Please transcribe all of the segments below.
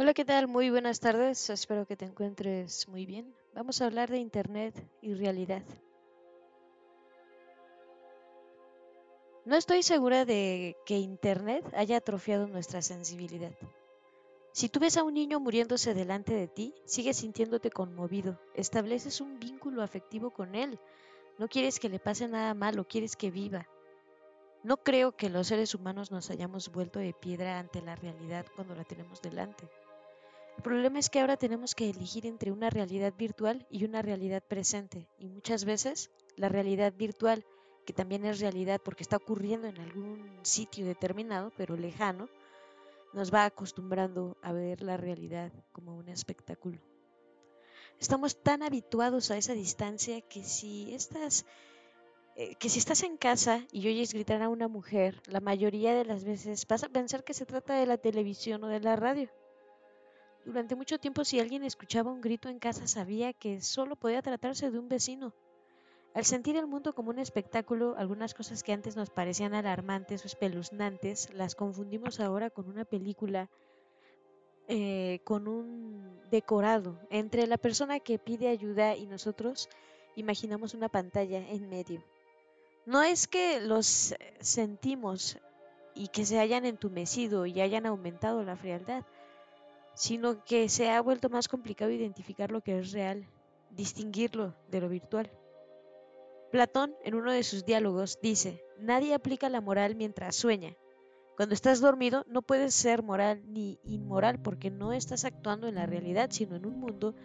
Hola, ¿qué tal? Muy buenas tardes. Espero que te encuentres muy bien. Vamos a hablar de Internet y realidad. No estoy segura de que Internet haya atrofiado nuestra sensibilidad. Si tú ves a un niño muriéndose delante de ti, sigues sintiéndote conmovido, estableces un vínculo afectivo con él, no quieres que le pase nada malo, quieres que viva. No creo que los seres humanos nos hayamos vuelto de piedra ante la realidad cuando la tenemos delante. El problema es que ahora tenemos que elegir entre una realidad virtual y una realidad presente, y muchas veces la realidad virtual, que también es realidad porque está ocurriendo en algún sitio determinado, pero lejano, nos va acostumbrando a ver la realidad como un espectáculo. Estamos tan habituados a esa distancia que si estás eh, que si estás en casa y oyes gritar a una mujer, la mayoría de las veces vas a pensar que se trata de la televisión o de la radio. Durante mucho tiempo si alguien escuchaba un grito en casa sabía que solo podía tratarse de un vecino. Al sentir el mundo como un espectáculo, algunas cosas que antes nos parecían alarmantes o espeluznantes las confundimos ahora con una película, eh, con un decorado. Entre la persona que pide ayuda y nosotros imaginamos una pantalla en medio. No es que los sentimos y que se hayan entumecido y hayan aumentado la frialdad, sino que se ha vuelto más complicado identificar lo que es real, distinguirlo de lo virtual. Platón, en uno de sus diálogos, dice, nadie aplica la moral mientras sueña. Cuando estás dormido no puedes ser moral ni inmoral porque no estás actuando en la realidad, sino en un mundo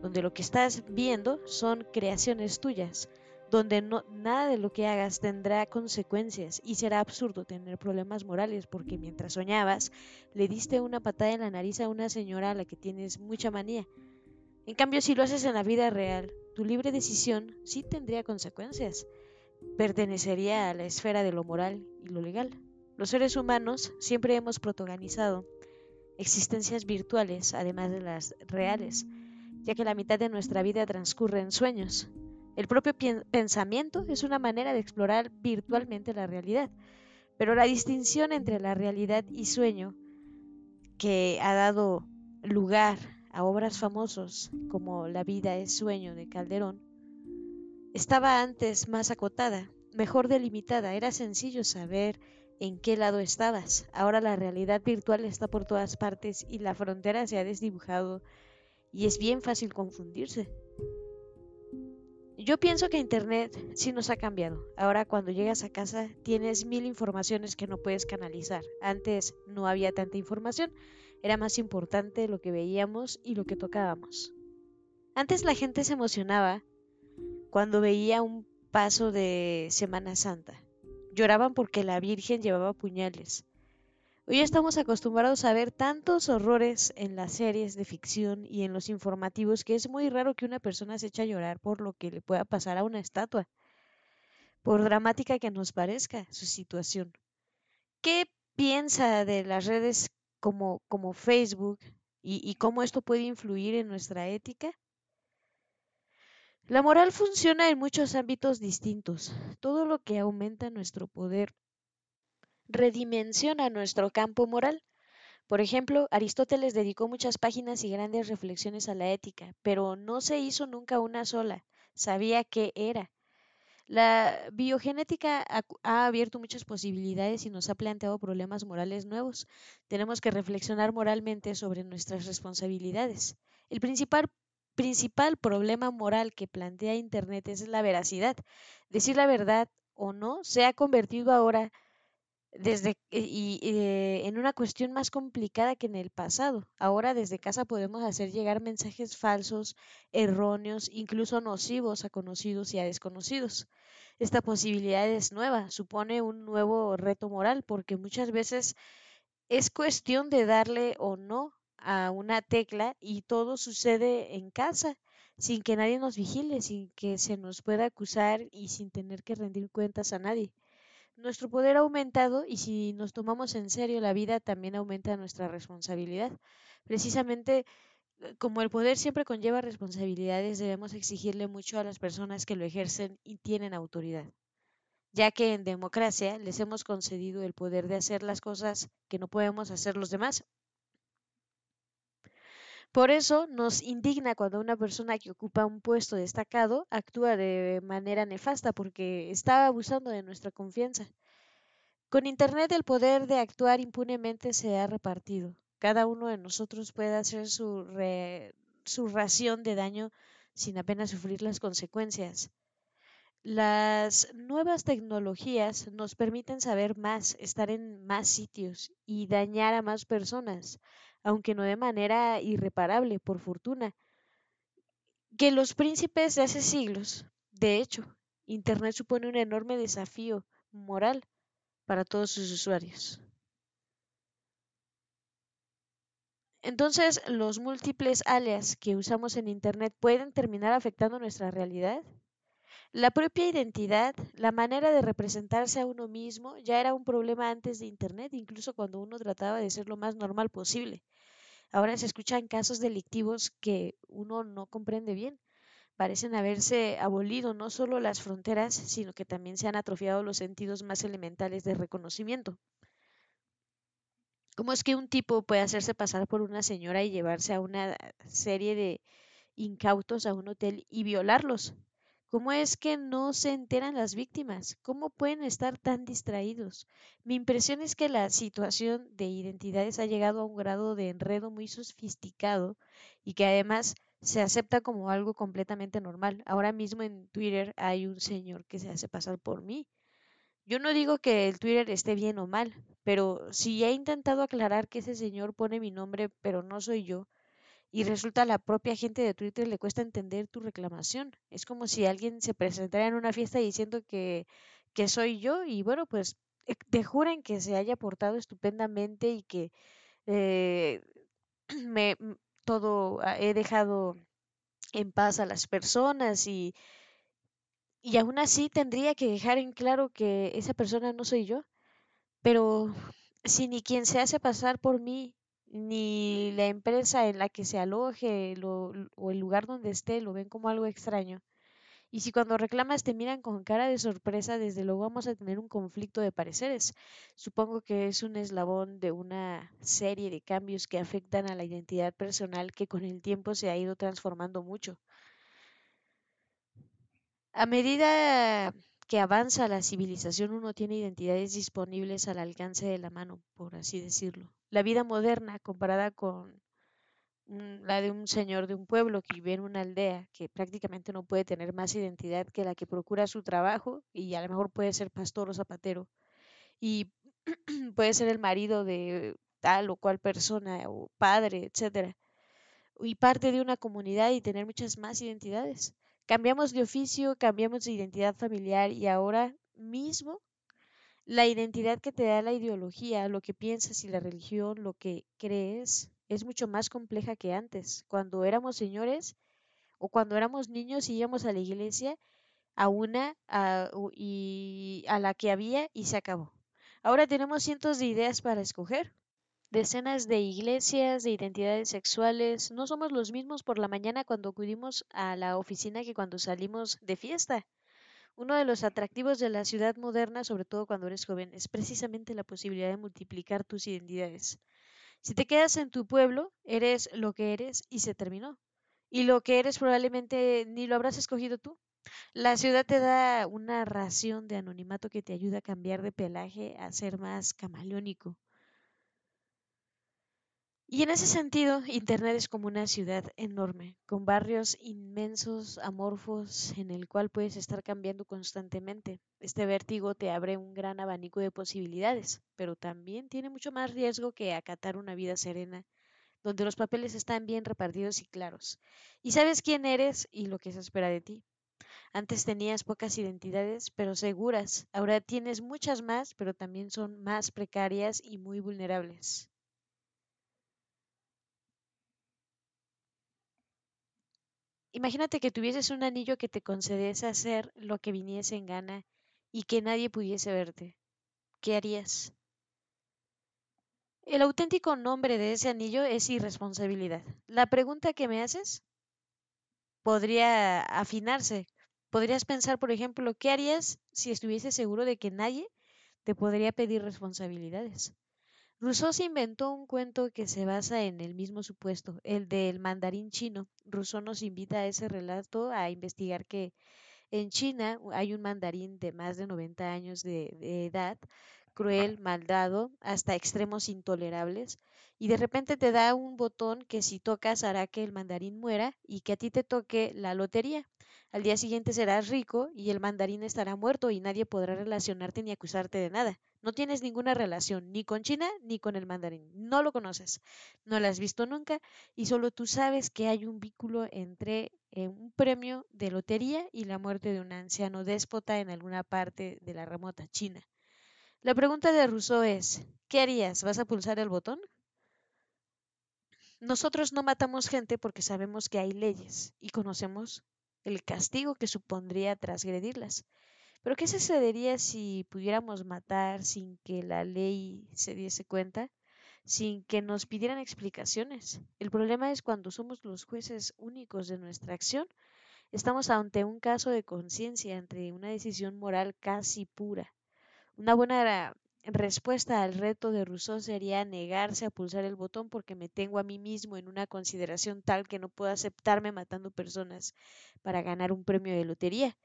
donde lo que estás viendo son creaciones tuyas, donde nada de lo que hagas tendrá consecuencias y será absurdo tener problemas morales porque mientras soñabas le diste una patada en la nariz a una señora a la que tienes mucha manía. En cambio, si lo haces en la vida real, tu libre decisión sí tendría consecuencias. Pertenecería a la esfera de lo moral y lo legal. Los seres humanos siempre hemos protagonizado existencias virtuales, además de las reales, ya que la mitad de nuestra vida transcurre en sueños. El propio pensamiento es una manera de explorar virtualmente la realidad, pero la distinción entre la realidad y sueño, que ha dado lugar a obras famosos como La vida es sueño de Calderón, estaba antes más acotada, mejor delimitada, era sencillo saber en qué lado estabas. Ahora la realidad virtual está por todas partes y la frontera se ha desdibujado y es bien fácil confundirse. Yo pienso que Internet sí nos ha cambiado. Ahora cuando llegas a casa tienes mil informaciones que no puedes canalizar. Antes no había tanta información, era más importante lo que veíamos y lo que tocábamos. Antes la gente se emocionaba cuando veía un paso de Semana Santa. Lloraban porque la Virgen llevaba puñales. Hoy estamos acostumbrados a ver tantos horrores en las series de ficción y en los informativos que es muy raro que una persona se eche a llorar por lo que le pueda pasar a una estatua, por dramática que nos parezca su situación. ¿Qué piensa de las redes como, Facebook y, y cómo esto puede influir en nuestra ética? La moral funciona en muchos ámbitos distintos. Todo lo que aumenta nuestro poder redimensiona nuestro campo moral. Por ejemplo, Aristóteles dedicó muchas páginas y grandes reflexiones a la ética, pero no se hizo nunca una sola. Sabía qué era. La biogenética ha abierto muchas posibilidades y nos ha planteado problemas morales nuevos. Tenemos que reflexionar moralmente sobre nuestras responsabilidades. El principal, principal problema moral que plantea Internet es la veracidad. Decir la verdad o no se ha convertido ahora desde y, eh, en una cuestión más complicada que en el pasado. Ahora desde casa podemos hacer llegar mensajes falsos, erróneos, incluso nocivos a conocidos y a desconocidos. Esta posibilidad es nueva, supone un nuevo reto moral porque muchas veces es cuestión de darle o no a una tecla y todo sucede en casa sin que nadie nos vigile, sin que se nos pueda acusar y sin tener que rendir cuentas a nadie nuestro poder ha aumentado y si nos tomamos en serio la vida también aumenta nuestra responsabilidad. Precisamente eh, como el poder siempre conlleva responsabilidades, debemos exigirle mucho a las personas que lo ejercen y tienen autoridad, ya que en democracia les hemos concedido el poder de hacer las cosas que no podemos hacer los demás Por eso nos indigna cuando una persona que ocupa un puesto destacado actúa de manera nefasta porque está abusando de nuestra confianza. Con Internet el poder de actuar impunemente se ha repartido. Cada uno de nosotros puede hacer su, su ración de daño sin apenas sufrir las consecuencias. Las nuevas tecnologías nos permiten saber más, estar en más sitios y dañar a más personas, aunque no de manera irreparable, por fortuna, que los príncipes de hace siglos. De hecho, Internet supone un enorme desafío moral para todos sus usuarios. Entonces, ¿los múltiples alias que usamos en Internet pueden terminar afectando nuestra realidad? La propia identidad, la manera de representarse a uno mismo, ya era un problema antes de Internet, incluso cuando uno trataba de ser lo más normal posible. Ahora se escuchan casos delictivos que uno no comprende bien. Parecen haberse abolido no solo las fronteras, sino que también se han atrofiado los sentidos más elementales de reconocimiento. ¿Cómo es que un tipo puede hacerse pasar por una señora y llevarse a una serie de incautos a un hotel y violarlos? ¿Cómo es que no se enteran las víctimas? ¿Cómo pueden estar tan distraídos? Mi impresión es que la situación de identidades ha llegado a un grado de enredo muy sofisticado y que además se acepta como algo completamente normal. Ahora mismo en Twitter hay un señor que se hace pasar por mí. Yo no digo que el Twitter esté bien o mal, pero si he intentado aclarar que ese señor pone mi nombre, pero no soy yo, y resulta a la propia gente de Twitter le cuesta entender tu reclamación. Es como si alguien se presentara en una fiesta diciendo que, que soy yo y bueno, pues eh, te juren que se haya portado estupendamente y que eh, me todo ah, he dejado en paz a las personas y, y aún así tendría que dejar en claro que esa persona no soy yo. Pero si ni quien se hace pasar por mí, ni la empresa en la que se aloje o el lugar donde esté lo ven como algo extraño. Y si cuando reclamas te miran con cara de sorpresa, desde luego vamos a tener un conflicto de pareceres. Supongo que es un eslabón de una serie de cambios que afectan a la identidad personal que con el tiempo se ha ido transformando mucho. A medida que avanza la civilización uno tiene identidades disponibles al alcance de la mano, por así decirlo. La vida moderna comparada con la de un señor de un pueblo que vive en una aldea que prácticamente no puede tener más identidad que la que procura su trabajo y a lo mejor puede ser pastor o zapatero y puede ser el marido de tal o cual persona o padre, etcétera y parte de una comunidad y tener muchas más identidades. Cambiamos de oficio, cambiamos de identidad familiar y ahora mismo la identidad que te da la ideología, lo que piensas y la religión, lo que crees, es mucho más compleja que antes. Cuando éramos señores o cuando éramos niños íbamos a la iglesia a una y a la que había y se acabó. Ahora tenemos cientos de ideas para escoger decenas de iglesias, de identidades sexuales. No somos los mismos por la mañana cuando acudimos a la oficina que cuando salimos de fiesta. Uno de los atractivos de la ciudad moderna, sobre todo cuando eres joven, es precisamente la posibilidad de multiplicar tus identidades. Si te quedas en tu pueblo, eres lo que eres y se terminó. Y lo que eres probablemente ni lo habrás escogido tú. La ciudad te da una ración de anonimato que te ayuda a cambiar de pelaje a ser más camaleónico. Y en ese sentido, Internet es como una ciudad enorme, con barrios inmensos, amorfos, en el cual puedes estar cambiando constantemente. Este vértigo te abre un gran abanico de posibilidades, pero también tiene mucho más riesgo que acatar una vida serena, donde los papeles están bien repartidos y claros, y sabes quién eres y lo que se espera de ti. Antes tenías pocas identidades, pero seguras. Ahora tienes muchas más, pero también son más precarias y muy vulnerables. Imagínate que tuvieses un anillo que te concediese hacer lo que viniese en gana y que nadie pudiese verte. ¿Qué harías? El auténtico nombre de ese anillo es irresponsabilidad. La pregunta que me haces podría afinarse. Podrías pensar, por ejemplo, ¿qué harías si estuvieses seguro de que nadie te podría pedir responsabilidades? Rousseau se inventó un cuento que se basa en el mismo supuesto, el del mandarín chino. Rousseau nos invita a ese relato a investigar que en China hay un mandarín de más de 90 años de, de edad, cruel, maldado, hasta extremos intolerables, y de repente te da un botón que si tocas hará que el mandarín muera y que a ti te toque la lotería. Al día siguiente serás rico y el mandarín estará muerto y nadie podrá relacionarte ni acusarte de nada. No tienes ninguna relación ni con China ni con el mandarín. No lo conoces, no lo has visto nunca y solo tú sabes que hay un vínculo entre eh, un premio de lotería y la muerte de un anciano déspota en alguna parte de la remota China. La pregunta de Rousseau es, ¿qué harías? ¿Vas a pulsar el botón? Nosotros no matamos gente porque sabemos que hay leyes y conocemos el castigo que supondría transgredirlas. Pero ¿qué sucedería si pudiéramos matar sin que la ley se diese cuenta? sin que nos pidieran explicaciones. El problema es cuando somos los jueces únicos de nuestra acción, estamos ante un caso de conciencia, entre una decisión moral casi pura. Una buena respuesta al reto de Rousseau sería negarse a pulsar el botón porque me tengo a mí mismo en una consideración tal que no puedo aceptarme matando personas para ganar un premio de lotería.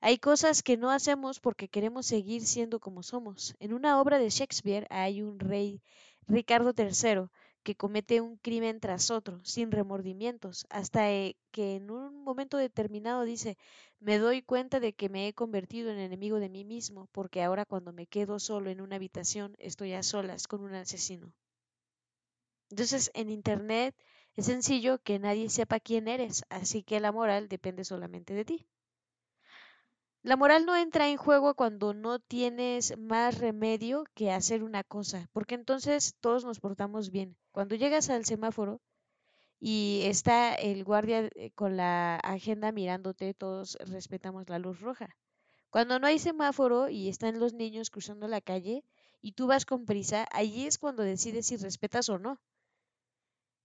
Hay cosas que no hacemos porque queremos seguir siendo como somos. En una obra de Shakespeare hay un rey, Ricardo III, que comete un crimen tras otro, sin remordimientos, hasta eh, que en un momento determinado dice, me doy cuenta de que me he convertido en enemigo de mí mismo, porque ahora cuando me quedo solo en una habitación estoy a solas con un asesino. Entonces, en Internet es sencillo que nadie sepa quién eres, así que la moral depende solamente de ti. La moral no entra en juego cuando no tienes más remedio que hacer una cosa, porque entonces todos nos portamos bien. Cuando llegas al semáforo y está el guardia eh, con la agenda mirándote, todos respetamos la luz roja. Cuando no hay semáforo y están los niños cruzando la calle y tú vas con prisa, allí es cuando decides si respetas o no.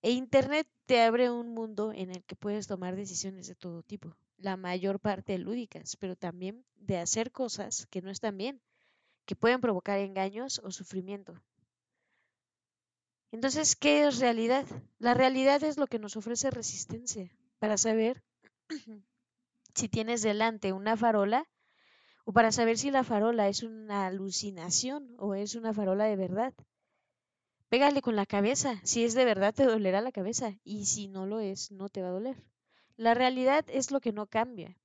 E Internet te abre un mundo en el que puedes tomar decisiones de todo tipo la mayor parte lúdicas, pero también de hacer cosas que no están bien, que pueden provocar engaños o sufrimiento. Entonces, ¿qué es realidad? La realidad es lo que nos ofrece resistencia para saber si tienes delante una farola o para saber si la farola es una alucinación o es una farola de verdad. Pégale con la cabeza, si es de verdad te dolerá la cabeza y si no lo es, no te va a doler. La realidad es lo que no cambia,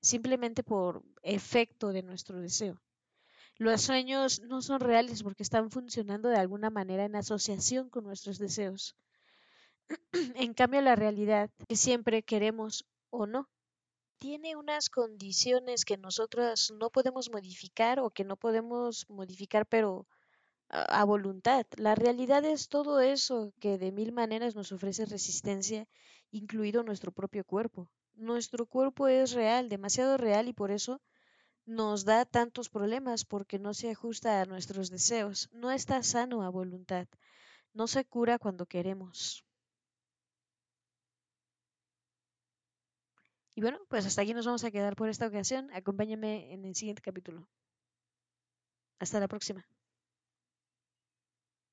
simplemente por efecto de nuestro deseo. Los sueños no son reales porque están funcionando de alguna manera en asociación con nuestros deseos. en cambio, la realidad, que siempre queremos o no, tiene unas condiciones que nosotros no podemos modificar o que no podemos modificar, pero a, voluntad. La realidad es todo eso que de mil maneras nos ofrece resistencia, incluido nuestro propio cuerpo. Nuestro cuerpo es real, demasiado real y por eso nos da tantos problemas porque no se ajusta a nuestros deseos, no está sano a voluntad, no se cura cuando queremos. Y bueno, pues hasta aquí nos vamos a quedar por esta ocasión. Acompáñame en el siguiente capítulo. Hasta la próxima.